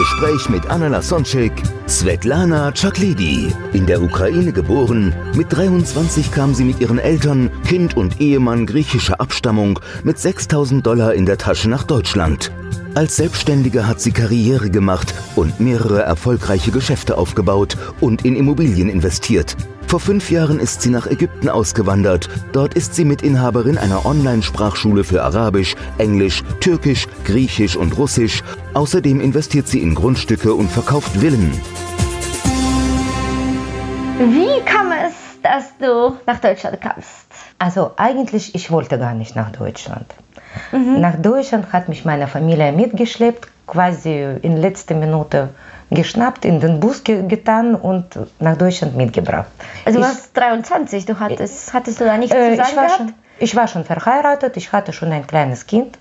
Gespräch mit Anna Lasonczyk, Svetlana Chaklidi. In der Ukraine geboren, mit 23 kam sie mit ihren Eltern, Kind und Ehemann griechischer Abstammung mit 6000 Dollar in der Tasche nach Deutschland. Als Selbstständige hat sie Karriere gemacht und mehrere erfolgreiche Geschäfte aufgebaut und in Immobilien investiert. Vor fünf Jahren ist sie nach Ägypten ausgewandert. Dort ist sie Mitinhaberin einer Online-Sprachschule für Arabisch, Englisch, Türkisch, Griechisch und Russisch. Außerdem investiert sie in Grundstücke und verkauft Villen. Wie kam es, dass du nach Deutschland kamst? Also eigentlich, ich wollte gar nicht nach Deutschland. Nach Deutschland hat mich meine Familie mitgeschleppt, quasi in letzter Minute geschnappt, in den Bus ge getan und nach Deutschland mitgebracht. Also du ich, warst 23, du hattest, hattest du da nichts äh, zu sagen ich, war gehabt? schon, ich war schon verheiratet, ich hatte schon ein kleines Kind,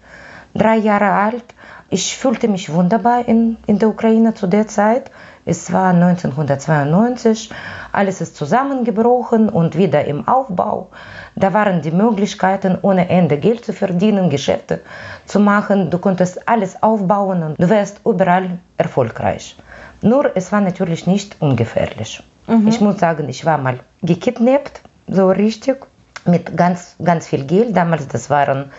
drei Jahre alt. Ich fühlte mich wunderbar in, in der Ukraine zu der Zeit. Es war 1992, alles ist zusammengebrochen und wieder im Aufbau. Da waren die Möglichkeiten, ohne Ende Geld zu verdienen, Geschäfte zu machen. Du konntest alles aufbauen und du wärst überall erfolgreich. Nur es war natürlich nicht ungefährlich. Ich muss sagen, ich war mal gekidnappt, so richtig, mit ganz, ganz viel Geld. Damals, das waren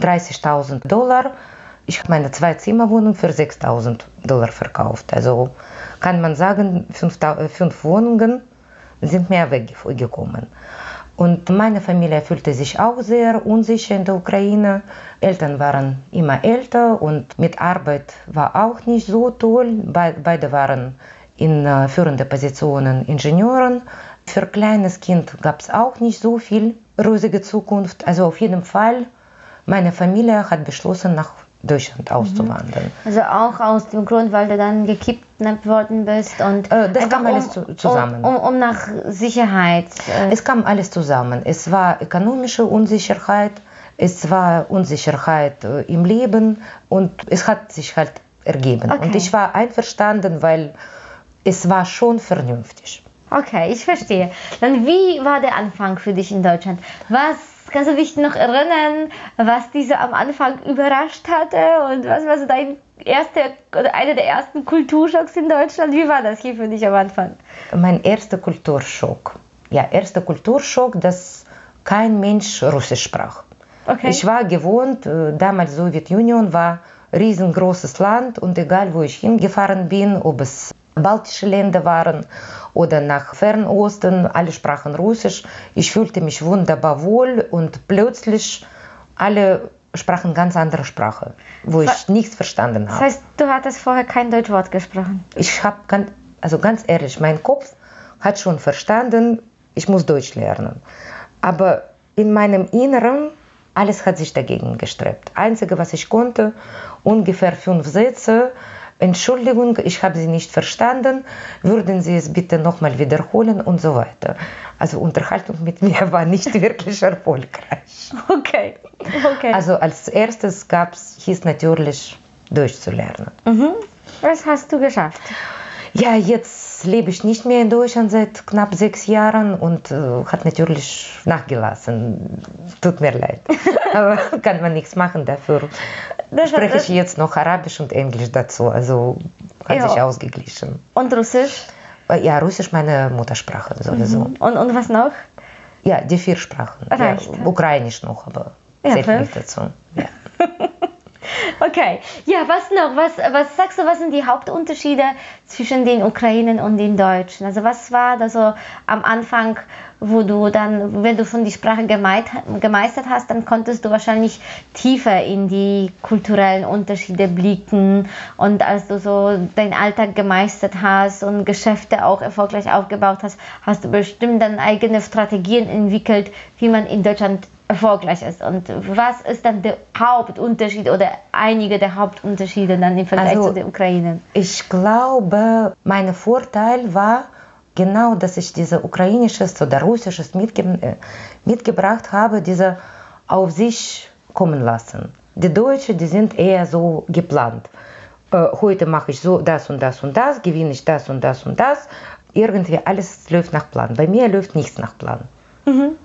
30.000 Dollar. Ich habe meine Zwei-Zimmer-Wohnung für 6.000 Dollar verkauft. Also kann man sagen, fünf, fünf Wohnungen sind mir weggekommen. Und meine Familie fühlte sich auch sehr unsicher in der Ukraine. Eltern waren immer älter und mit Arbeit war auch nicht so toll. Be beide waren in äh, führende Positionen Ingenieuren. Für kleines Kind gab es auch nicht so viel rosige Zukunft. Also auf jeden Fall, meine Familie hat beschlossen, nach Deutschland auszuwandern. Also auch aus dem Grund, weil du dann gekidnappt worden bist und Äh, das kam alles zu- zusammen. Um, um, um nach Sicherheit. Äh, Es kam alles zusammen. Es war ökonomische Unsicherheit, es war Unsicherheit äh, im Leben und es hat sich halt ergeben. Okay. Und ich war einverstanden, weil es war schon vernünftig. okay, ich verstehe. Dann wie war der Anfang für dich in Deutschland? Was kannst du dich noch erinnern, was diese am Anfang überrascht hatte und was war so dein erster oder einer der ersten Kulturschocks in Deutschland? Wie war das hier für dich am Anfang? Mein erster Kulturschock. Ja, erster Kulturschock, dass kein Mensch Russisch sprach. Okay. Ich war gewohnt, äh, damals Sowjetunion war riesengroßes Land und egal wo ich hingefahren bin, ob es baltische Länder waren oder nach Fernosten, alle sprachen Russisch. Ich fühlte mich wunderbar wohl und plötzlich alle sprachen ganz andere Sprache, wo ich nichts verstanden Das habe. heißt, du hattest vorher kein Deutschwort gesprochen. Ich habe, ganz, also ganz ehrlich, mein Kopf hat schon verstanden, ich muss Deutsch lernen. Aber in meinem Inneren, alles hat sich dagegen gestrebt. Einzige, was ich konnte, ungefähr fünf Sätze. Entschuldigung, ich habe Sie nicht verstanden. Würden Sie es bitte nochmal wiederholen und so weiter. Also Unterhaltung mit mir war nicht wirklich erfolgreich. Okay. Okay. Also als erstes gab's, hieß natürlich Deutsch zu lernen. was hast du geschafft? Ja, jetzt lebe ich nicht mehr in Deutschland seit knapp sechs Jahren und äh, hat natürlich nachgelassen. Tut mir leid. Aber kann man nichts machen dafür. Das- Spreche ich jetzt noch Arabisch und Englisch dazu. Also hat Ja. sich ausgeglichen. Und Russisch? Ja, Russisch meine Muttersprache sowieso. Und, und was noch? Ja, die vier Sprachen. Reicht. Ja, Ukrainisch noch, aber Ja, zählt nicht dazu. Ja. Okay. Ja, was noch? Was, was sagst du, was sind die Hauptunterschiede zwischen den Ukrainern und den Deutschen? Also was war da so am Anfang, wo du dann, wenn du schon die Sprache gemeistert hast, dann konntest du wahrscheinlich tiefer in die kulturellen Unterschiede blicken und als du so deinen Alltag gemeistert hast und Geschäfte auch erfolgreich aufgebaut hast, hast du bestimmt dann eigene Strategien entwickelt, wie man in Deutschland erfolgreich ist. Und was ist dann der Hauptunterschied oder einige der Hauptunterschiede dann im Vergleich Also- zu der Ukraine? Ich glaube, mein Vorteil war genau, dass ich diese ukrainisches oder russisches mitge äh, mitgebracht habe, diese auf sich kommen lassen. Die Deutschen, die sind eher so geplant. Äh, heute mache ich so das und das und das, gewinne ich das und das und das. Irgendwie alles läuft nach Plan. Bei mir läuft nichts nach Plan.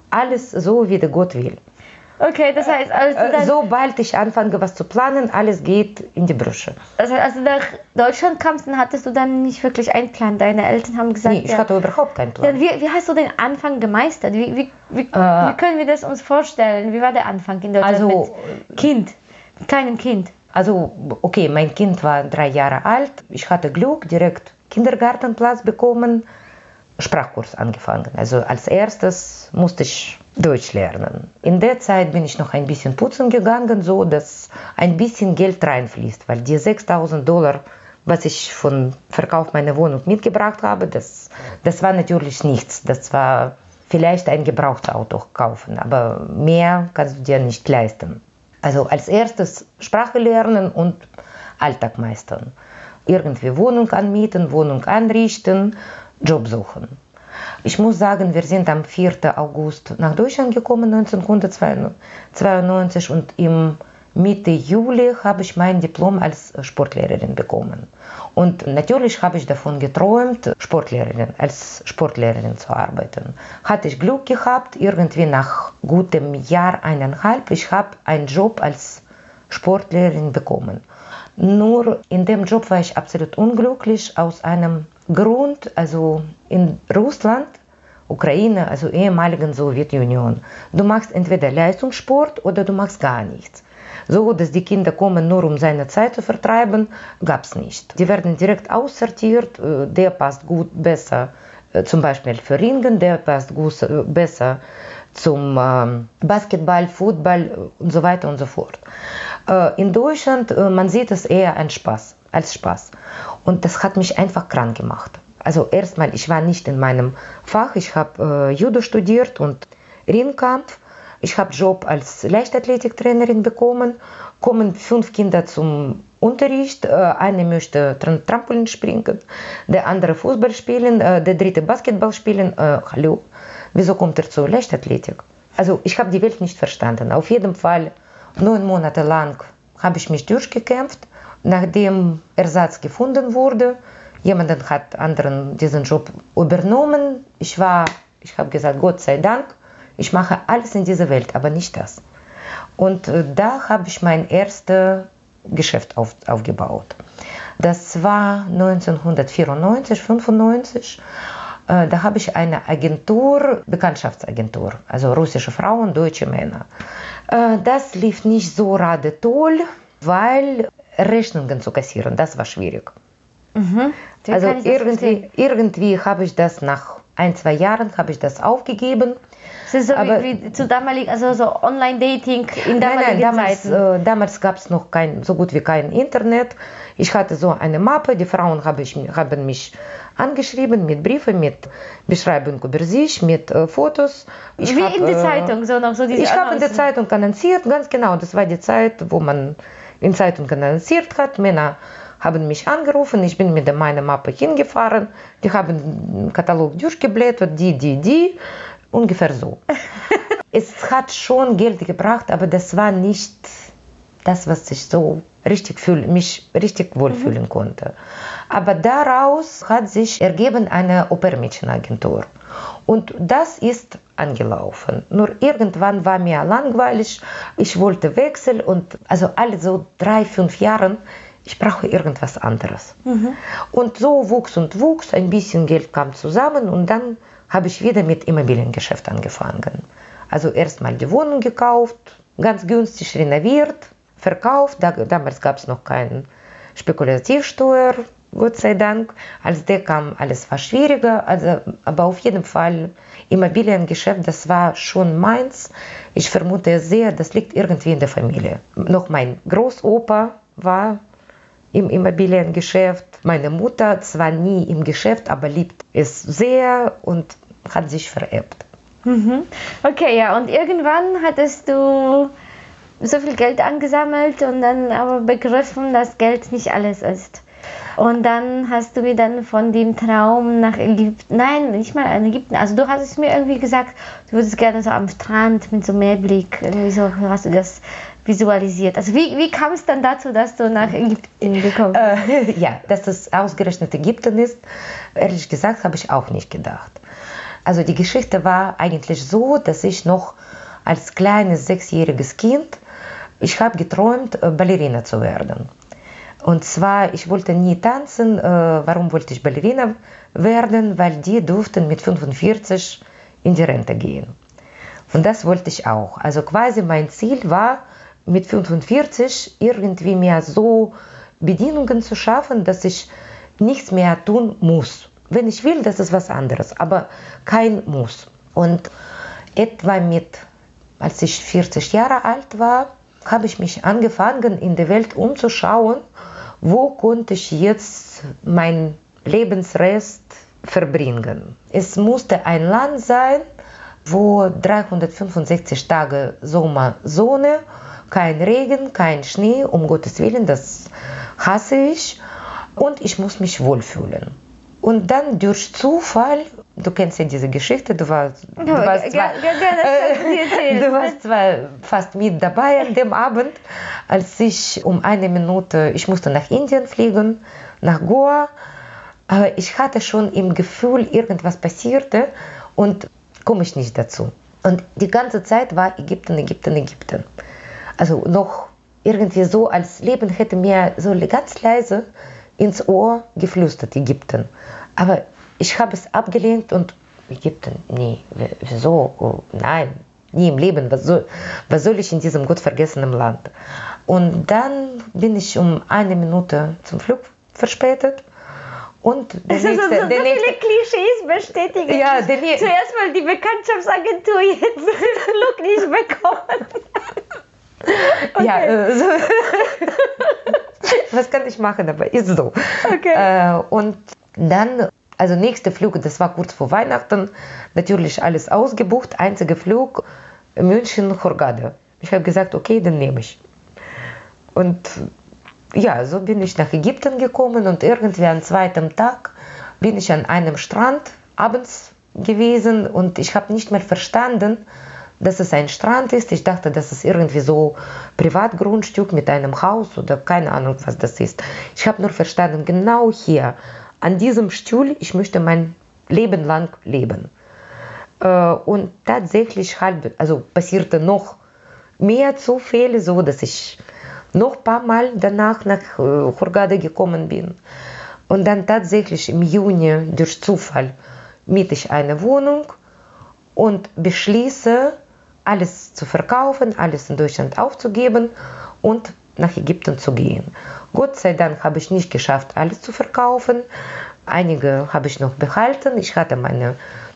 Alles so, wie der Gott will. Okay, das heißt, als Äh, dann, Sobald ich anfange, was zu planen, alles geht in die Brüche. das heißt, als du nach Deutschland kamst, dann hattest du dann nicht wirklich einen Plan. Deine Eltern haben gesagt, Nee, ich ja, hatte überhaupt keinen Plan. Dann, wie, wie hast du den Anfang gemeistert? Wie, wie, wie, wie können wir das uns vorstellen? Wie war der Anfang in Deutschland Also- mit Kind, mit kleinem Kind? Also, okay, mein Kind war drei Jahre alt. Ich hatte Glück, direkt Kindergartenplatz bekommen, Sprachkurs angefangen. Also als erstes musste ich Deutsch lernen. In der Zeit bin ich noch ein bisschen putzen gegangen, so dass ein bisschen Geld reinfließt, weil die 6000 Dollar, was ich von Verkauf meiner Wohnung mitgebracht habe, das, das war natürlich nichts. Das war vielleicht ein Gebrauchtauto kaufen, aber mehr kannst du dir nicht leisten. Also als erstes Sprache lernen und Alltag meistern. Irgendwie Wohnung anmieten, Wohnung anrichten, Job suchen. Ich muss sagen, wir sind am 4. August nach Deutschland gekommen, 1992, und im Mitte Juli habe ich mein Diplom als Sportlehrerin bekommen. Und natürlich habe ich davon geträumt, Sportlehrerin, als Sportlehrerin zu arbeiten. Hatte ich Glück gehabt, irgendwie nach gutem Jahr, eineinhalb, ich habe einen Job als Sportlehrerin bekommen. Nur in dem Job war ich absolut unglücklich aus einem Grund, also in Russland, Ukraine, also ehemaligen Sowjetunion. Du machst entweder Leistungssport oder du machst gar nichts. So, dass die Kinder kommen nur um seine Zeit zu vertreiben, gab es nicht. Die werden direkt aussortiert, äh, der passt gut besser äh, zum Beispiel für Ringen, der passt gut, äh, besser zum ähm, Basketball, Football und so weiter und so fort. Äh, in Deutschland, äh, man sieht es eher als Spaß, als Spaß. Und das hat mich einfach krank gemacht. Also erstmal, ich war nicht in meinem Fach, ich habe äh, Judo studiert und Ringkampf. Ich habe Job als Leichtathletiktrainerin bekommen. Kommen fünf Kinder zum Unterricht. Eine möchte Tram Trampolin springen, der andere Fußball spielen, der dritte Basketball spielen. Äh, hallo, wieso kommt er zur Leichtathletik? Also ich habe die Welt nicht verstanden. Auf jeden Fall neun Monate lang habe ich mich durchgekämpft. Nachdem Ersatz gefunden wurde, jemand hat anderen diesen Job übernommen. Ich war, ich habe gesagt, Gott sei Dank, ich mache alles in dieser Welt, aber nicht das. Und äh, da habe ich mein erstes Geschäft auf, aufgebaut. Das war 1994, 95. Äh, Da habe ich eine Agentur, Bekanntschaftsagentur, also russische Frauen, deutsche Männer. Äh, Das lief nicht so gerade toll, weil Rechnungen zu kassieren, das war schwierig. Wie Also irgendwie, irgendwie habe ich das nach ein, zwei Jahren habe ich das aufgegeben. Es ist so aber- wie, wie zu damalig, also so Online-Dating in Nein, damaligen nein, damals, Zeiten. äh, damals gab es noch kein, so gut wie kein Internet. Ich hatte so eine Mappe, die Frauen habe ich, haben mich angeschrieben mit Briefen, mit Beschreibung über sich, mit äh, Fotos. Ich wie hab, in der äh, Zeitung, so noch so diese Ich habe in der. Zeitung annonciert, ganz genau. Das war die Zeit, wo man in Zeitung annonciert hat. Männer haben mich angerufen, ich bin mit meiner Mappe hingefahren. Die haben den Katalog durchgeblättert, die, die, die. Ungefähr so. es hat schon Geld gebracht, aber das war nicht das, was ich so richtig fühl, mich richtig wohlfühlen konnte. Aber daraus hat sich ergeben eine Opermädchenagentur. Und das ist angelaufen. Nur irgendwann war mir langweilig, ich wollte wechseln und also alle so drei, fünf Jahren, ich brauche irgendwas anderes. Und so wuchs und wuchs, ein bisschen Geld kam zusammen und dann habe ich wieder mit Immobiliengeschäft angefangen. Also erstmal die Wohnung gekauft, ganz günstig renoviert, verkauft. Da, damals gab es noch keine Spekulativsteuer, Gott sei Dank. Als der kam, alles war schwieriger. Also, aber auf jeden Fall Immobiliengeschäft, das war schon meins. Ich vermute sehr, das liegt irgendwie in der Familie. Noch mein Großopa war im Immobiliengeschäft. Meine Mutter zwar nie im Geschäft, aber liebt es sehr und hat sich vererbt. Mhm. Okay, ja, und irgendwann hattest du so viel Geld angesammelt und dann aber begriffen, dass Geld nicht alles ist. Und dann hast du mir dann von dem Traum nach Ägypten, nein, nicht mal in Ägypten, also du hast es mir irgendwie gesagt, du würdest gerne so am Strand mit so Meerblick, irgendwie so hast du das visualisiert. Also wie, wie kam es dann dazu, dass du nach Ägypten gekommen bist? Äh, ja, dass es ausgerechnet Ägypten ist, ehrlich gesagt, habe ich auch nicht gedacht. Also die Geschichte war eigentlich so, dass ich noch als kleines sechsjähriges Kind, ich habe geträumt, äh, Ballerina zu werden. Und zwar, ich wollte nie tanzen. Äh, warum wollte ich Ballerina werden? Weil die durften mit 45 in die Rente gehen. Und das wollte ich auch. Also quasi mein Ziel war, mit 45 irgendwie mir so Bedingungen zu schaffen, dass ich nichts mehr tun muss. Wenn ich will, das ist was anderes, aber kein Muss. Und etwa mit, als ich 40 Jahre alt war, habe ich mich angefangen, in der Welt umzuschauen, wo konnte ich jetzt meinen Lebensrest verbringen. Es musste ein Land sein, wo 365 Tage Sommer, Sonne, kein Regen, kein Schnee, um Gottes Willen, das hasse ich. Und ich muss mich wohlfühlen. Und dann durch Zufall, du kennst ja diese Geschichte, du warst, du warst, zwar, äh, du warst zwar fast mit dabei an dem Abend, als ich um eine Minute, ich musste nach Indien fliegen, nach Goa, aber ich hatte schon im Gefühl, irgendwas passierte und komme ich nicht dazu. Und die ganze Zeit war Ägypten, Ägypten, Ägypten. Also noch irgendwie so, als Leben hätte mir so ganz leise ins Ohr geflüstert, Ägypten. Aber ich habe es abgelehnt und Ägypten, nee, wieso? Oh, nein, nie im Leben. Was soll, was soll ich in diesem gottvergessenen Land? Und dann bin ich um eine Minute zum Flug verspätet. Und der also nächste, so, so, der so nächste, viele Klischees bestätigen. Ja, der Zuerst mal die Bekanntschaftsagentur, jetzt den Flug nicht bekommen. Okay. Ja, äh, so. was kann ich machen, aber ist so. Okay. Äh, und dann, also nächste Flug, das war kurz vor Weihnachten, natürlich alles ausgebucht, einziger Flug München-Hurghada. Ich habe gesagt, okay, dann nehme ich. Und ja, so bin ich nach Ägypten gekommen und irgendwie am zweiten Tag bin ich an einem Strand abends gewesen und ich habe nicht mehr verstanden, dass es ein Strand ist. Ich dachte, das ist irgendwie so Privatgrundstück mit einem Haus oder keine Ahnung, was das ist. Ich habe nur verstanden, genau hier, an diesem Stuhl, ich möchte mein Leben lang leben. Äh, und tatsächlich halt, also passierte noch mehr Zufälle, so dass ich noch ein paar Mal danach nach äh, Hurghada gekommen bin. Und dann tatsächlich im Juni durch Zufall miete ich eine Wohnung und beschließe, alles zu verkaufen, alles in Deutschland aufzugeben und nach Ägypten zu gehen. Gott sei Dank habe ich nicht geschafft, alles zu verkaufen. Einige habe ich noch behalten. Ich hatte meine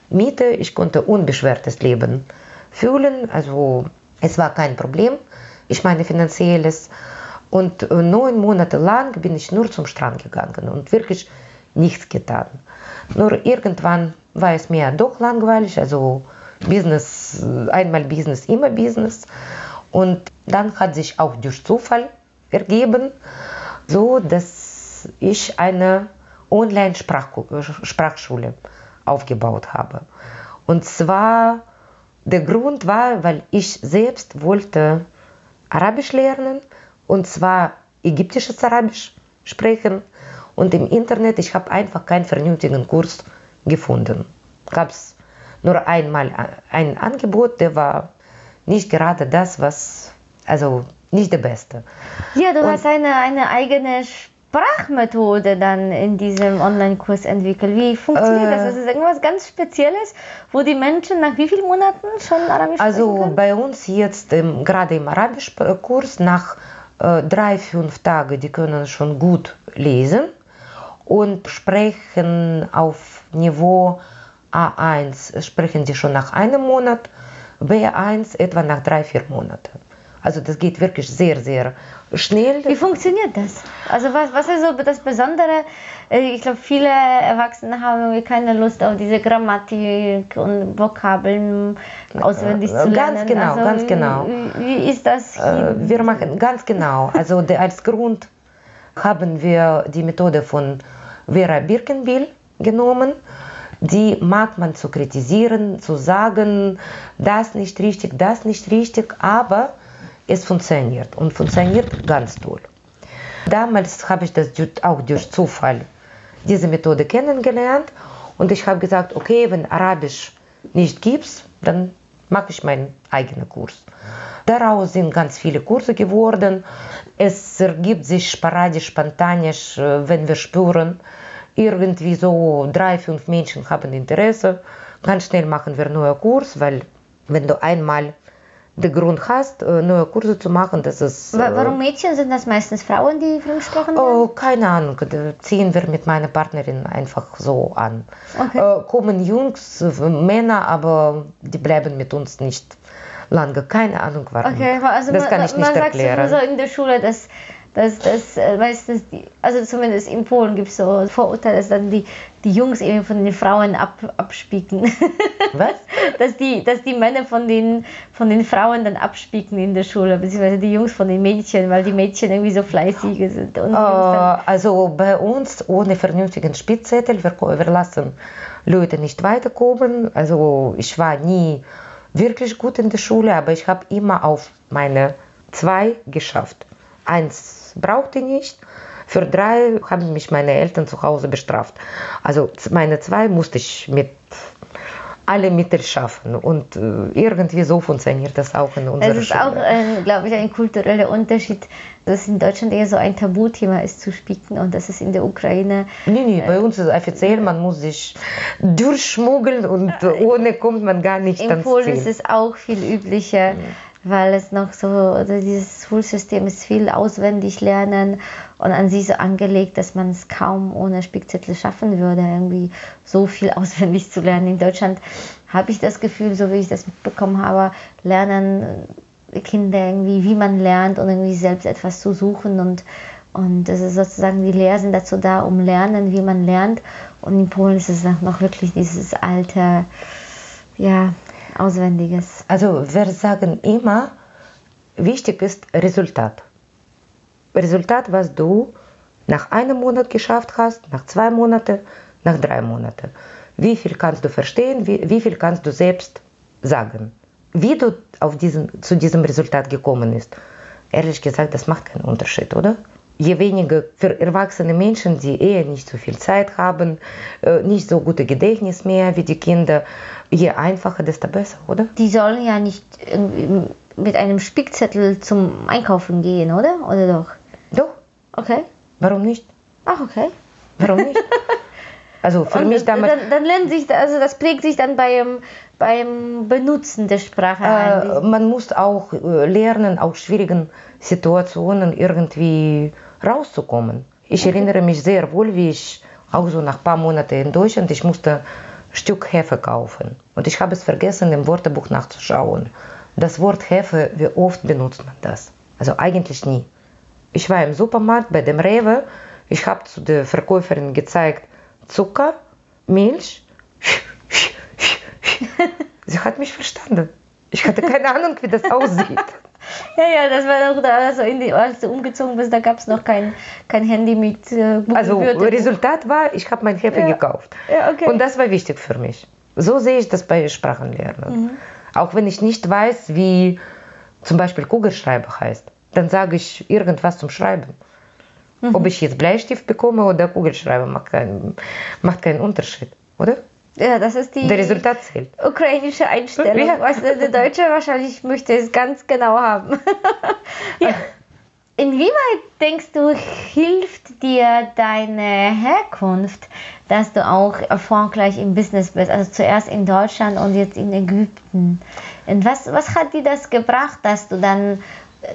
Miete, ich konnte unbeschwertes Leben fühlen. Also es war kein Problem, ich meine finanzielles. Und äh, neun Monate lang bin ich nur zum Strand gegangen und wirklich nichts getan. Nur irgendwann war es mir doch langweilig, also Business, einmal Business, immer Business. Und dann hat sich auch durch Zufall ergeben, so dass ich eine Online-Sprachschule aufgebaut habe. Und zwar der Grund war, weil ich selbst wollte Arabisch lernen und zwar ägyptisches Arabisch sprechen und im Internet ich habe einfach keinen vernünftigen Kurs gefunden. Gab es nur einmal ein Angebot, der war nicht gerade das, was, also nicht der beste. Ja, du Und hast eine, eine eigene Sprachmethode dann in diesem Online-Kurs entwickelt. Wie funktioniert äh, das? Ist das irgendwas ganz Spezielles, wo die Menschen nach wie vielen Monaten schon Arabisch also sprechen Also bei uns jetzt ähm, gerade im Arabischkurs nach äh, drei, fünf Tagen, die können schon gut lesen und sprechen auf Niveau A1 sprechen sie schon nach einem Monat, B1 etwa nach drei, vier Monaten. Also das geht wirklich sehr, sehr schnell. Wie funktioniert das? Also was, was ist so das Besondere? Äh, Ich glaube, viele Erwachsene haben keine Lust auf diese Grammatik und Vokabeln auswendig zu Ganz lernen. genau, also, ganz genau. Wie, ist das? Äh, hier? Wir machen ganz genau. Also als Grund haben wir die Methode von Vera Birkenbiel genommen. Die mag man zu kritisieren, zu sagen, das nicht richtig, das nicht richtig, aber es funktioniert und funktioniert ganz toll. Damals habe ich das auch durch Zufall diese Methode kennengelernt und ich habe gesagt, okay, wenn Arabisch nicht gibt, dann mache ich meinen eigenen Kurs. Daraus sind ganz viele Kurse geworden. Es ergibt sich sporadisch, spontanisch, äh, wenn wir spüren, irgendwie so drei, fünf Menschen haben Interesse. Ganz schnell machen wir einen neuen Kurs, weil wenn du einmal den Grund hast, äh, neue Kurse zu machen, das ist... Äh, Warum Mädchen? Sind das meistens Frauen, die Fremdsprachen lernen? Oh, keine Ahnung, da ziehen wir mit meiner Partnerin einfach so an. Okay. Äh, kommen Jungs, Männer, aber die bleiben mit uns nicht lange. Keine Ahnung warum. Okay, also das man, kann ich man nicht sagt erklären. so in der Schule, dass, dass, dass äh, meistens, die, also zumindest in Polen gibt es so Vorurteile, dass dann die, die Jungs eben von den Frauen ab, abspieken. Was? dass, die, dass die Männer von den, von den Frauen dann abspieken in der Schule, beziehungsweise die Jungs von den Mädchen, weil die Mädchen irgendwie so fleißig sind. Und Äh, also bei uns ohne vernünftigen Spickzettel, wir, wir lassen Leute nicht weiterkommen. Also ich war nie wirklich gut in der Schule, aber ich habe immer auf meine zwei geschafft. Eins brauchte ich nicht. Für drei haben mich meine Eltern zu Hause bestraft. Also meine zwei musste ich mit alle Mittel schaffen und äh, irgendwie so funktioniert das auch in unserer es ist Schule. auch, äh, glaube ich, ein kultureller Unterschied, dass es in Deutschland eher so ein Tabuthema ist zu spieken und dass es in der Ukraine Nee, nee, bei uns ist offiziell, man muss sich durchschmuggeln und ohne kommt man gar nicht In Polen ist es auch viel üblicher, weil es noch so, also dieses Schulsystem ist viel auswendig lernen und an sich so angelegt, dass man es kaum ohne Spickzettel schaffen würde, irgendwie so viel auswendig zu lernen. In Deutschland habe ich das Gefühl, so wie ich das mitbekommen habe, lernen Kinder irgendwie, wie man lernt und irgendwie selbst etwas zu suchen und und das ist sozusagen, die Lehrer sind dazu da, um lernen, wie man lernt. Und in Polen ist es noch wirklich dieses alte, ja, Auswendiges. Also wir sagen immer, wichtig ist Resultat. Resultat, was du nach einem Monat geschafft hast, nach zwei Monaten, nach drei Monaten. Wie viel kannst du verstehen, wie, wie viel kannst du selbst sagen. Wie du auf diesen, zu diesem Resultat gekommen bist, ehrlich gesagt, das macht keinen Unterschied, oder? Je weniger für erwachsene Menschen, die eher nicht so viel Zeit haben, äh, nicht so gute Gedächtnis mehr wie die Kinder, je einfacher, desto besser, oder? Die sollen ja nicht mit einem Spickzettel zum Einkaufen gehen, oder? Oder doch? Doch, Okay. warum nicht? Ach, okay. Warum nicht? Also für Und mich dann, damals, dann lernt sich, also das prägt sich dann beim, beim Benutzen der Sprache ein. äh, man muss auch äh, lernen, aus schwierigen Situationen irgendwie rauszukommen. Ich erinnere mich sehr wohl, wie ich auch so nach ein paar Monaten in Deutschland, ich musste ein Stück Hefe kaufen. Und ich habe es vergessen, im Wörterbuch nachzuschauen. Das Wort Hefe, wie oft benutzt man das? Also eigentlich nie. Ich war im Supermarkt bei dem Rewe. Ich habe zu der Verkäuferin gezeigt, Zucker, Milch. Sie hat mich verstanden. Ich hatte keine Ahnung, wie das aussieht. Ja, ja, das war doch da, also in die, als du umgezogen bist, da gab es noch kein, kein Handy mit äh, Also. Resultat war, ich habe mein Hefe Ja. gekauft. Ja, okay. Und das war wichtig für mich. So sehe ich das bei Sprachenlernen. Mhm. Auch wenn ich nicht weiß, wie zum Beispiel Kugelschreiber heißt, dann sage ich irgendwas zum Schreiben. Mhm. Ob ich jetzt Bleistift bekomme oder Kugelschreiber, macht keinen, macht keinen Unterschied, oder? Ja, das ist die Der Resultat zählt. ukrainische Einstellung. Ja. Du, der Deutsche wahrscheinlich möchte es ganz genau haben. ja. Inwieweit denkst du, hilft dir deine Herkunft, dass du auch erfolgreich im Business bist? Also zuerst in Deutschland und jetzt in Ägypten. Und was, was hat dir das gebracht, dass du dann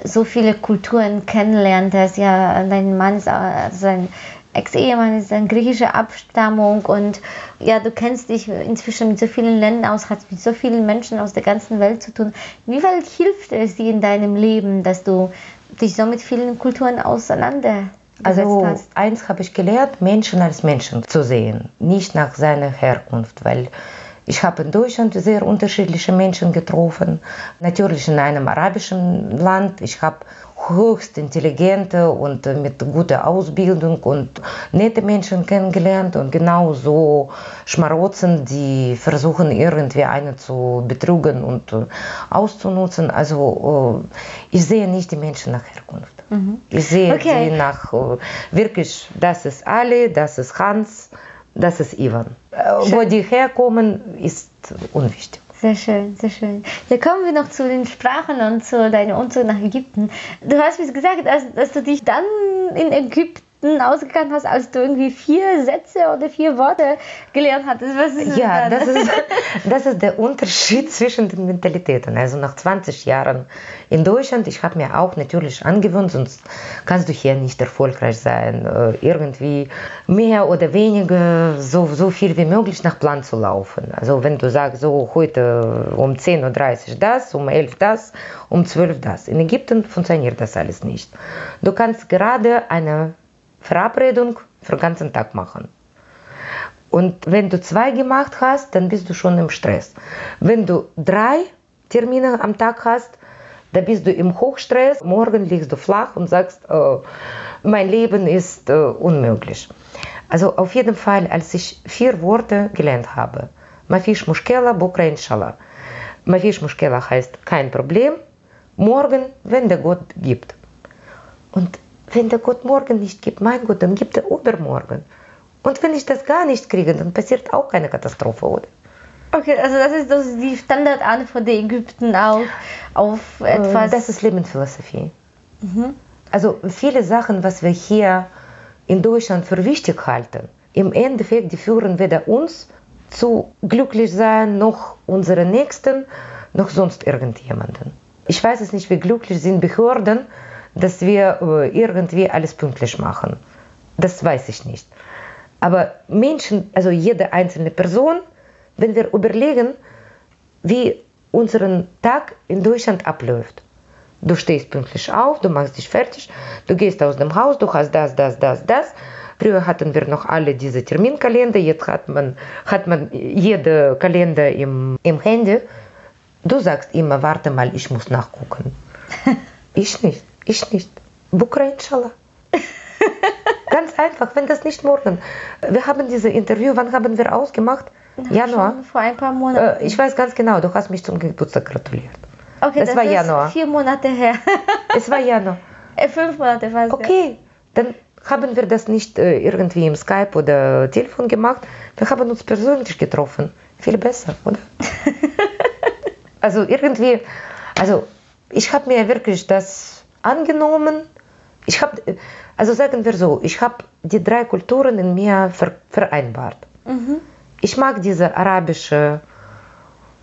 so viele Kulturen kennenlerntest? Ja, dein Mann ist also ein Ex-Ehemann ist eine griechische Abstammung und ja, du kennst dich inzwischen mit so vielen Ländern aus, hast mit so vielen Menschen aus der ganzen Welt zu tun. Inwieweit hilft es dir in deinem Leben, dass du dich so mit vielen Kulturen auseinandersetzt Also hast? eins habe ich gelernt, Menschen als Menschen zu sehen, nicht nach seiner Herkunft, weil ich habe in Deutschland sehr unterschiedliche Menschen getroffen, natürlich in einem arabischen Land. Ich habe höchst intelligente und mit guter Ausbildung und nette Menschen kennengelernt und genauso Schmarotzen, die versuchen irgendwie einen zu betrügen und äh, auszunutzen. Also äh, ich sehe nicht die Menschen nach Herkunft. Ich sehe Okay. sie nach äh, wirklich, das ist Ali, das ist Hans, das ist Ivan. Äh, wo die herkommen, ist unwichtig. Sehr schön, sehr schön. Ja, kommen wir noch zu den Sprachen und zu deinem Umzug nach Ägypten. Du hast mir gesagt, dass, dass du dich dann in Ägypten ausgekannt hast, als du irgendwie vier Sätze oder vier Worte gelernt hattest. Was ist Ja, das? ist, das ist der Unterschied zwischen den Mentalitäten. Also nach 20 Jahren in Deutschland, ich habe mir auch natürlich angewöhnt, sonst kannst du hier nicht erfolgreich sein, äh, irgendwie mehr oder weniger so, so viel wie möglich nach Plan zu laufen. Also wenn du sagst, so heute um 10.30 Uhr das, um 11 Uhr das, um 12 Uhr das. In Ägypten funktioniert das alles nicht. Du kannst gerade eine Verabredung für den ganzen Tag machen. Und wenn du zwei gemacht hast, dann bist du schon im Stress. Wenn du drei Termine am Tag hast, da bist du im Hochstress. Morgen liegst du flach und sagst, äh, mein Leben ist äh, unmöglich. Also auf jeden Fall, als ich vier Worte gelernt habe, Mafish Mushkela, Bukra. Mafish Mushkela heißt kein Problem, morgen, wenn der Gott gibt. Und wenn der Gott morgen nicht gibt, mein Gott, dann gibt er übermorgen. Und wenn ich das gar nicht kriege, dann passiert auch keine Katastrophe, oder? Okay, also das ist das ist die Standardantwort der Ägypten auf, auf etwas. Äh, Das ist Lebensphilosophie. Also viele Sachen, was wir hier in Deutschland für wichtig halten, im Endeffekt, die führen weder uns zu glücklich sein, noch unsere Nächsten, noch sonst irgendjemanden. Ich weiß es nicht, wie glücklich sind Behörden, dass wir äh, irgendwie alles pünktlich machen. Das weiß ich nicht. Aber Menschen, also jede einzelne Person, wenn wir überlegen, wie unseren Tag in Deutschland abläuft. Du stehst pünktlich auf, du machst dich fertig, du gehst aus dem Haus, du hast das, das, das, das. Früher hatten wir noch alle diese Terminkalender, jetzt hat man, hat man jede Kalender im, im Handy. Du sagst immer, warte mal, ich muss nachgucken. ich nicht, ich nicht. Bukra inshallah. Ganz einfach, wenn das nicht morgen. Wir haben dieses Interview, wann haben wir ausgemacht? Januar. Schon vor ein paar Monaten. Äh, ich weiß ganz genau, du hast mich zum Geburtstag gratuliert. okay, das war ist Januar. vier Monate her. Es war Januar. Äh, Fünf Monate fast. ja. Okay, dann haben wir das nicht äh, irgendwie im Skype oder Telefon gemacht. Wir haben uns persönlich getroffen. Viel besser, oder? also irgendwie, also ich habe mir wirklich das angenommen. Ich habe, also sagen wir so, ich habe die drei Kulturen in mir ver vereinbart. Ich mag diese arabische,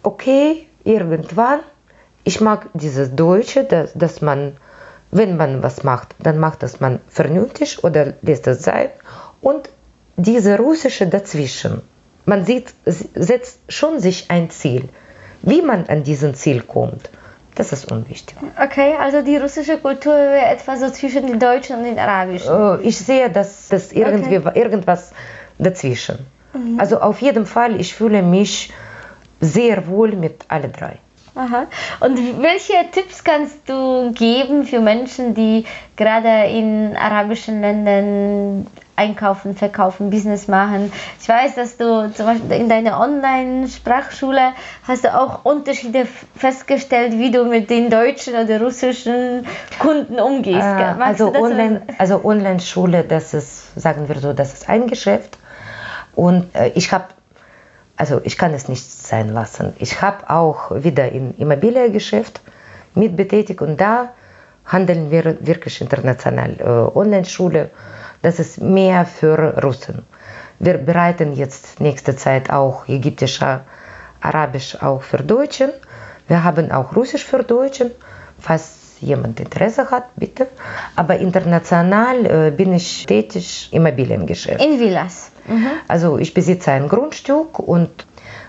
okay, irgendwann. Ich mag dieses Deutsche, dass, dass man, wenn man was macht, dann macht das man vernünftig oder lässt es sein. Und diese russische dazwischen. Man sieht, setzt schon sich ein Ziel. Wie man an diesen Ziel kommt, das ist unwichtig. Okay, also die russische Kultur wäre etwa so zwischen den Deutschen und den Arabischen. Äh, Ich sehe, dass das irgendwie irgendwas dazwischen. Also auf jeden Fall, ich fühle mich sehr wohl mit alle drei. Aha. Und welche Tipps kannst du geben für Menschen, die gerade in arabischen Ländern einkaufen, verkaufen, Business machen? Ich weiß, dass du zum Beispiel in deiner Online-Sprachschule hast du auch Unterschiede festgestellt, wie du mit den deutschen oder russischen Kunden umgehst. Äh, also das Online, also Online-Schule, das ist, sagen wir so, das ist ein Geschäft. Und äh, ich habe, also ich kann es nicht sein lassen. Ich habe auch wieder im Immobiliengeschäft mit betätigt und da handeln wir wirklich international. Äh, Online-Schule, das ist mehr für Russen. Wir bereiten jetzt nächste Zeit auch ägyptischer, Arabisch auch für Deutschen. Wir haben auch Russisch für Deutschen, was jemand Interesse hat, bitte. Aber international äh, bin ich tätig im Immobiliengeschäft. In Villas. Mhm. Also ich besitze ein Grundstück und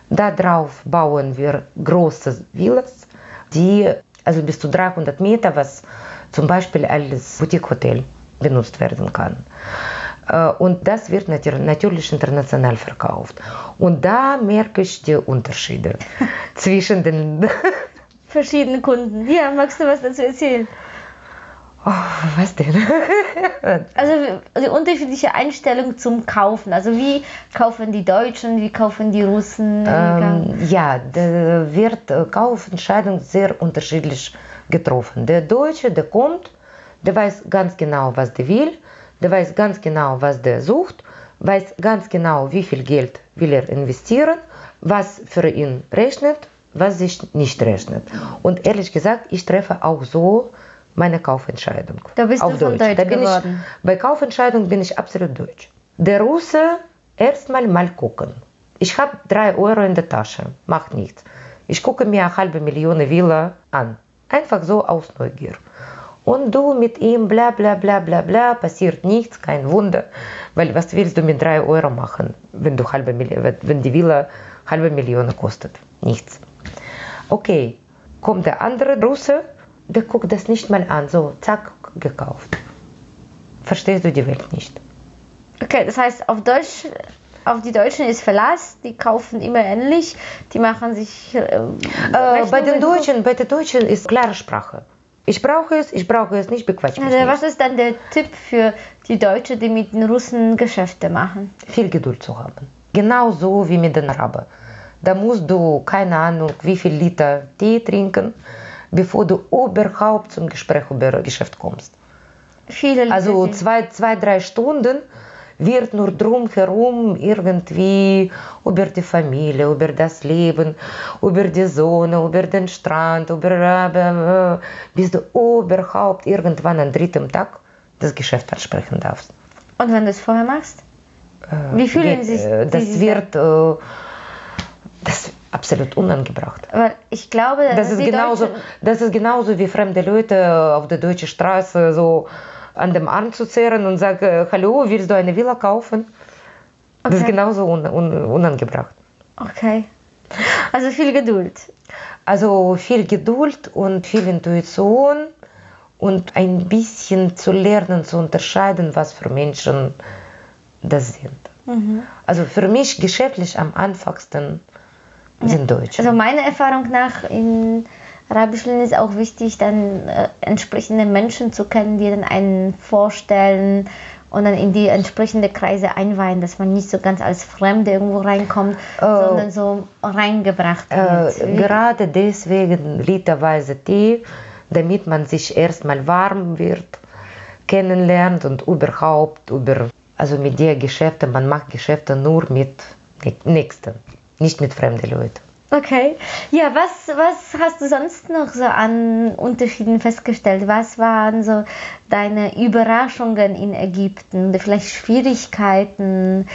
darauf bauen wir große Villas, die also bis zu 300 Meter, was zum Beispiel als Boutique-Hotel benutzt werden kann. Und das wird nat- natürlich international verkauft. Und da merke ich die Unterschiede zwischen den, Verschiedene Kunden. Ja, magst du was dazu erzählen? oh, was denn? Also die unterschiedliche Einstellung zum Kaufen. Also wie kaufen die Deutschen, wie kaufen die Russen? Ähm, ja, da wird äh, Kaufentscheidung sehr unterschiedlich getroffen. Der Deutsche, der kommt, der weiß ganz genau, was der will, der weiß ganz genau, was der sucht, weiß ganz genau, wie viel Geld will er investieren, was für ihn rechnet, was sich nicht rechnet. Und ehrlich gesagt, ich treffe auch so meine Kaufentscheidung. Da bist du auf von Deutsch. Deutsch geworden. Ich, bei Kaufentscheidung bin ich absolut deutsch. Der Russe erstmal mal gucken. Ich habe drei Euro in der Tasche, macht nichts. Ich gucke mir eine halbe Million Villa an. Einfach so aus Neugier. Und du mit ihm, bla bla bla bla bla, passiert nichts, kein Wunder. Weil was willst du mit drei Euro machen, wenn, du halbe Million, wenn die Villa halbe Million kostet? Nichts. Okay, kommt der andere Russe, der guckt das nicht mal an, so zack, gekauft. Verstehst du die Welt nicht? Okay, das heißt, auf Deutsch, auf die Deutschen ist Verlass, die kaufen immer ähnlich, die machen sich. Äh, Äh, bei den Deutschen, bei den Deutschen ist klare Sprache. Ich brauche es, ich brauche es nicht, bequatsch mich Also, was ist dann der Tipp für die Deutschen, die mit den Russen Geschäfte machen? Viel Geduld zu haben. Genauso wie mit den Arabern. Da musst du, keine Ahnung, wie viel Liter Tee trinken, bevor du überhaupt zum Gespräch über Geschäft kommst. Viele Also Leute- zwei, zwei, drei Stunden wird nur drumherum irgendwie über die Familie, über das Leben, über die Sonne, über den Strand, über, äh, bis du überhaupt irgendwann am dritten Tag das Geschäft ansprechen darfst. Und wenn du es vorher machst? Wie fühlen Geht, sich äh, Das wird äh, das absolut unangebracht. Weil ich glaube, Das ist, genauso, Deutschen- das ist genauso wie fremde Leute auf der deutschen Straße so an dem Arm zu zehren und sagen, äh, hallo, willst du eine Villa kaufen? Das ist Okay. genauso un, un, unangebracht. Okay. Also viel Geduld. Also viel Geduld und viel Intuition und ein bisschen zu lernen, zu unterscheiden, was für Menschen das sind. Also für mich geschäftlich am einfachsten sind Deutsche. Also meiner Erfahrung nach in Ländern ist auch wichtig, dann äh, entsprechende Menschen zu kennen, die dann einen vorstellen und dann in die entsprechende Kreise einweihen, dass man nicht so ganz als Fremde irgendwo reinkommt, sondern so reingebracht Äh, wird. Wie- gerade deswegen literweise Tee, damit man sich erstmal warm wird, kennenlernt und überhaupt über, also mit der Geschäfte, man macht Geschäfte nur mit Nächsten, nicht mit fremden Leuten. Okay. Ja, was, was hast du sonst noch so an Unterschieden festgestellt? Was waren so deine Überraschungen in Ägypten oder vielleicht Schwierigkeiten,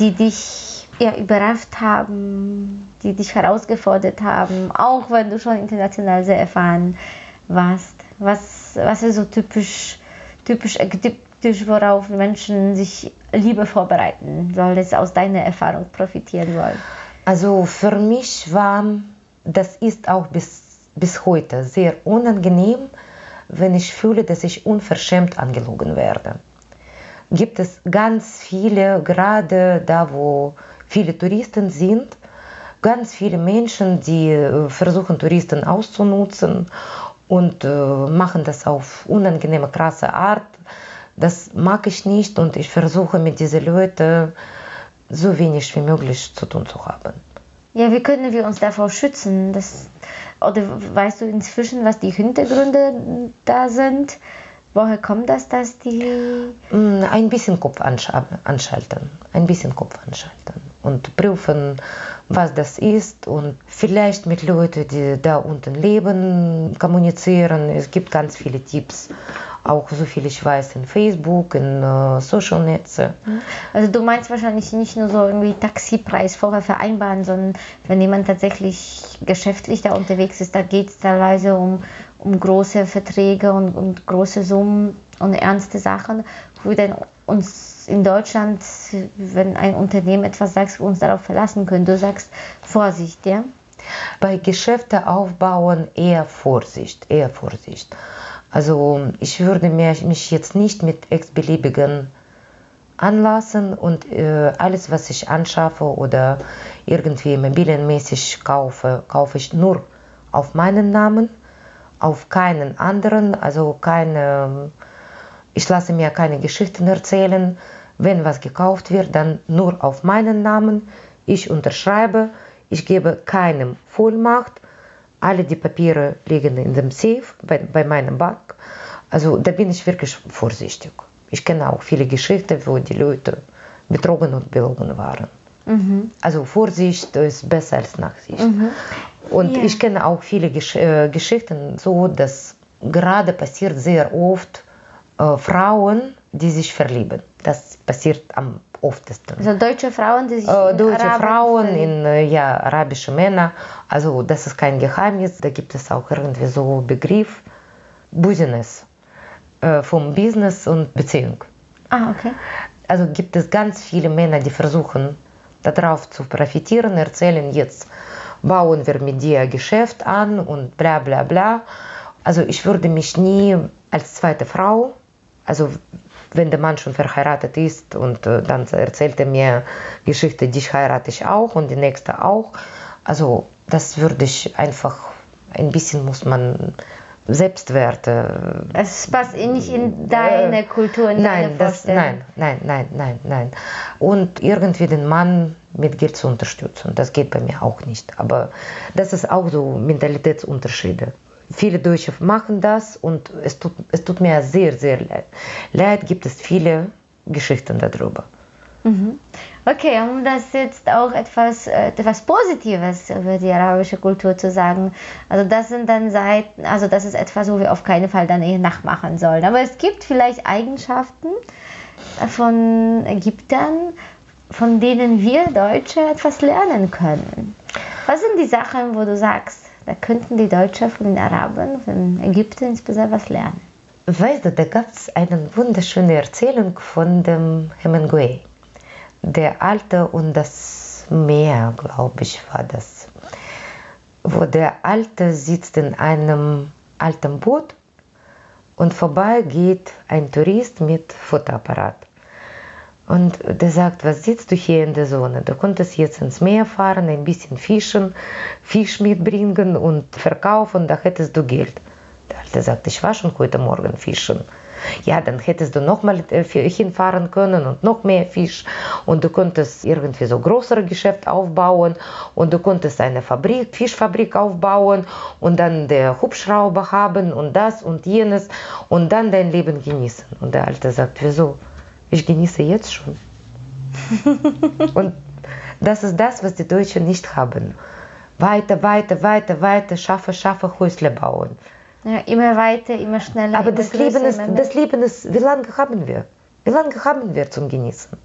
die dich ja, überrascht haben, die dich herausgefordert haben, auch wenn du schon international sehr erfahren warst? Was, was ist so typisch, typisch ägyptisch, worauf Menschen sich lieber vorbereiten sollen, das aus deiner Erfahrung profitieren wollen? Also für mich war, das ist auch bis, bis heute sehr unangenehm, wenn ich fühle, dass ich unverschämt angelogen werde. Gibt es ganz viele, gerade da, wo viele Touristen sind, ganz viele Menschen, die äh, versuchen, Touristen auszunutzen und äh, machen das auf unangenehme, krasse Art. Das mag ich nicht und ich versuche mit diesen Leuten so wenig wie möglich zu tun zu haben. Ja, wie können wir uns davor schützen? Das, oder weißt du inzwischen, was die Hintergründe da sind? Woher kommt das, dass die... Mm, Ein bisschen Kopf ansch- anschalten, ein bisschen Kopf anschalten und prüfen, was das ist und vielleicht mit Leuten, die da unten leben, kommunizieren. Es gibt ganz viele Tipps auch so viel ich weiß in Facebook, in äh, Social Netze. Also du meinst wahrscheinlich nicht nur so irgendwie Taxipreis vorher vereinbaren, sondern wenn jemand tatsächlich geschäftlich da unterwegs ist, da geht es teilweise um, um große Verträge und, und große Summen und ernste Sachen, wo wir dann uns in Deutschland, wenn ein Unternehmen etwas sagt, uns darauf verlassen können. Du sagst Vorsicht, ja? Bei Geschäfte aufbauen eher Vorsicht, eher Vorsicht. Also ich würde mich jetzt nicht mit x-beliebigen anlassen und äh, alles, was ich anschaffe oder irgendwie immobilienmäßig kaufe, kaufe ich nur auf meinen Namen, auf keinen anderen, also keine, ich lasse mir keine Geschichten erzählen. Wenn was gekauft wird, dann nur auf meinen Namen. Ich unterschreibe, ich gebe keinem Vollmacht. Alle die Papiere liegen in dem Safe bei, bei meiner Bank. Also da bin ich wirklich vorsichtig. Ich kenne auch viele Geschichten, wo die Leute betrogen und belogen waren. Mhm. Also Vorsicht ist besser als Nachsicht. Mhm. Und yeah. ich kenne auch viele Gesch äh, Geschichten so, dass gerade passiert sehr oft äh, Frauen, die sich verlieben. Das passiert am oftesten. Also deutsche Frauen, die sich äh, Deutsche Araben Frauen in äh, ja, arabische Männer. Also das ist kein Geheimnis. Da gibt es auch irgendwie so Begriff Business äh, vom Business und Beziehung. Ah, okay. Also gibt es ganz viele Männer, die versuchen darauf zu profitieren, erzählen jetzt, bauen wir mit dir Geschäft an und bla bla bla. Also ich würde mich nie als zweite Frau, also wenn der Mann schon verheiratet ist und äh, dann erzählt er mir Geschichte, dich heirate ich auch und die nächste auch. Also das würde ich einfach, ein bisschen muss man Selbstwerte. Es passt eh nicht in deine äh, Kultur, in nein, deine das, nein, nein, nein, nein, nein. Und irgendwie den Mann mit Geld zu unterstützen, das geht bei mir auch nicht. Aber das ist auch so Mentalitätsunterschiede. Viele Deutsche machen das und es tut, es tut mir sehr, sehr leid. Leid gibt es viele Geschichten darüber. Mhm. Okay, um das jetzt auch etwas, äh, etwas Positives über die arabische Kultur zu sagen. Also das sind dann Seiten, also das ist etwas, wo wir auf keinen Fall dann eher nachmachen sollen. Aber es gibt vielleicht Eigenschaften von Ägyptern, von denen wir Deutsche etwas lernen können. Was sind die Sachen, wo du sagst, da könnten die Deutschen von den Arabern, von Ägypten insbesondere was lernen? Weißt du, da gab es eine wunderschöne Erzählung von dem Hemingway. Der Alte und das Meer, glaube ich, war das. Wo der Alte sitzt in einem alten Boot und vorbei geht ein Tourist mit Fotoapparat. Und der sagt, was sitzt du hier in der Sonne? Du konntest jetzt ins Meer fahren, ein bisschen fischen, Fisch mitbringen und verkaufen, da hättest du Geld. Der Alte sagt, ich war schon heute Morgen fischen. Ja, dann hättest du nochmal äh, hinfahren können und noch mehr Fisch und du konntest irgendwie so größere Geschäft aufbauen und du konntest eine Fabrik, Fischfabrik aufbauen und dann der Hubschrauber haben und das und jenes und dann dein Leben genießen. Und der Alte sagt, wieso? Ich genieße jetzt schon. und das ist das, was die Deutschen nicht haben. Weiter, weiter, weiter, weiter, schaffe, schaffe, Häusle bauen. Ja, immer weiter, immer schneller. Aber immer das, Leben ist, das Leben ist, wie lange haben wir? Wie lange haben wir zum Genießen?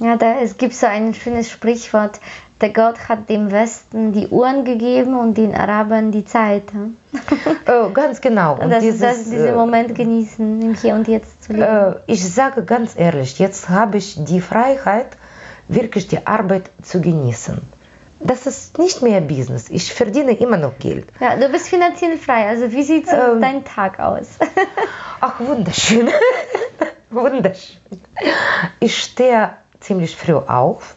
Ja, da, es gibt so ein schönes Sprichwort, der Gott hat dem Westen die Uhren gegeben und den Arabern die Zeit. oh, ganz genau. Und, das, dieses, das, diesen äh, Moment genießen, im Hier und Jetzt zu leben. Äh, ich sage ganz ehrlich, jetzt habe ich die Freiheit, wirklich die Arbeit zu genießen. Das ist nicht mehr Business. Ich verdiene immer noch Geld. Ja, du bist finanziell frei. Also wie sieht ähm, dein Tag aus? ach, wunderschön. wunderschön. Ich stehe ziemlich früh auf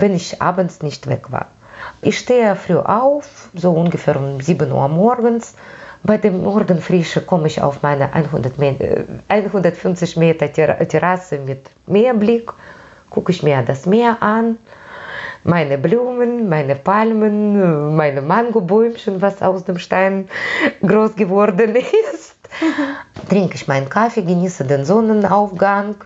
wenn ich abends nicht weg war. Ich stehe früh auf, so ungefähr um 7 Uhr morgens. Bei dem Morgenfrische komme ich auf meine 100 Meter, 150 Meter Terrasse mit Meerblick, gucke ich mir das Meer an, meine Blumen, meine Palmen, meine Mangobäumchen, was aus dem Stein groß geworden ist. Trinke ich meinen Kaffee, genieße den Sonnenaufgang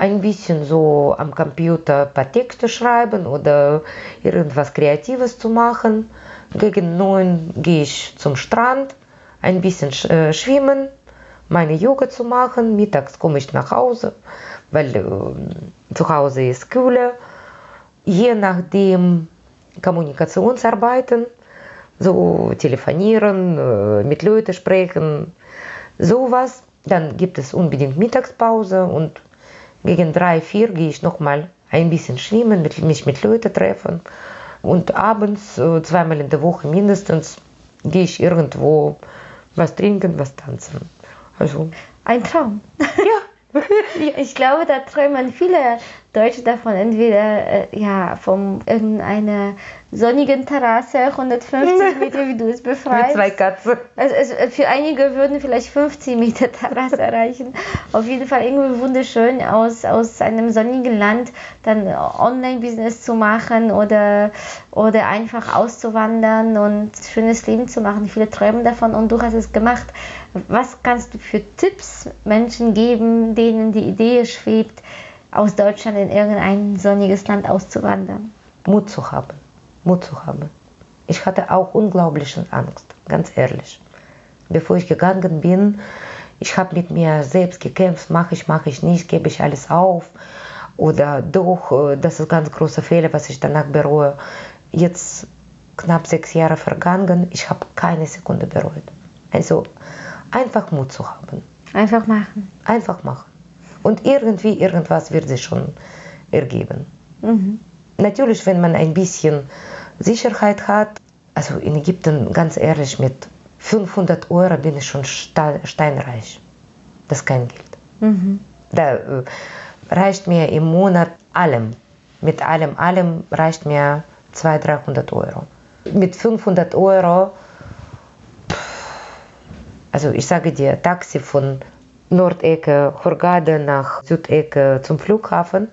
ein bisschen so am Computer ein paar Texte schreiben oder irgendwas Kreatives zu machen. Gegen neun gehe ich zum Strand, ein bisschen äh, schwimmen, meine Yoga zu machen. Mittags komme ich nach Hause, weil äh, zu Hause ist kühler. Je nachdem Kommunikationsarbeiten, so telefonieren, äh, mit Leuten sprechen, sowas. Dann gibt es unbedingt Mittagspause und gegen drei, vier gehe ich nochmal ein bisschen schwimmen, mit, mich mit Leuten treffen. Und abends, äh, zweimal in der Woche mindestens, gehe ich irgendwo was trinken, was tanzen. Also. Ein Traum. Ja. ich glaube, da träumen viele Deutsche davon, entweder äh, ja, von irgendeiner sonnigen Terrasse, 150 Meter, wie du es befreist. Mit zwei Katzen. Also, also für einige würden vielleicht 50 Meter Terrasse erreichen. Auf jeden Fall irgendwie wunderschön aus, aus einem sonnigen Land dann Online-Business zu machen oder, oder einfach auszuwandern und schönes Leben zu machen. Viele träumen davon und du hast es gemacht. Was kannst du für Tipps Menschen geben, denen die Idee schwebt, aus Deutschland in irgendein sonniges Land auszuwandern? Mut zu haben. Mut zu haben. Ich hatte auch unglaubliche Angst, ganz ehrlich. Bevor ich gegangen bin, ich habe mit mir selbst gekämpft, mache ich, mache ich nicht, gebe ich alles auf oder doch, äh, das ist ganz großer Fehler, was ich danach bereue. Jetzt knapp sechs Jahre vergangen, ich habe keine Sekunde bereut. Also einfach Mut zu haben. Einfach machen. Einfach machen. Und irgendwie, irgendwas wird sich schon ergeben. Mhm. Natürlich, wenn man ein bisschen Sicherheit hat, also in Ägypten, ganz ehrlich, mit 500 Euro bin ich schon steinreich. Das ist kein Geld. Mhm. Da äh, reicht mir im Monat allem, mit allem, allem reicht mir 200, 300 Euro. Mit 500 Euro, also ich sage dir, Taxi von Nordecke Hurghada nach Südecke zum Flughafen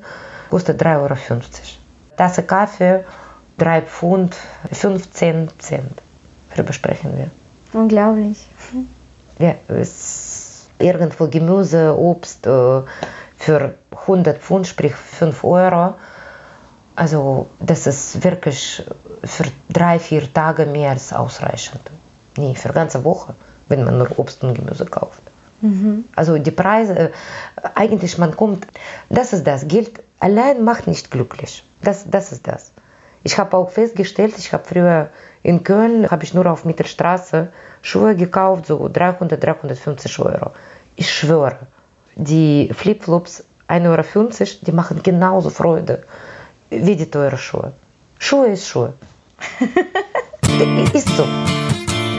kostet 3,50 Euro. Tasse Kaffee 3 Pfund 15 Cent. Darüber sprechen wir. Unglaublich. Ja, es irgendwo Gemüse, Obst äh, für 100 Pfund, sprich 5 Euro. Also das ist wirklich für drei, vier Tage mehr als ausreichend. Nee, für ganze Woche, wenn man nur Obst und Gemüse kauft. Mhm. Also die Preise, äh, eigentlich man kommt, das ist das, Geld allein macht nicht glücklich. Das, das ist das. Ich habe auch festgestellt, ich habe früher in Köln, habe ich nur auf Mittelstraße Schuhe gekauft, so 300, 350 Euro. Ich schwöre, die Flipflops 1,50 Euro, die machen genauso Freude wie die teuren Schuhe. Schuhe ist Schuhe. ist so.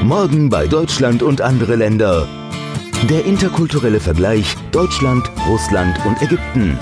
Morgen bei Deutschland und andere Länder. Der interkulturelle Vergleich Deutschland, Russland und Ägypten.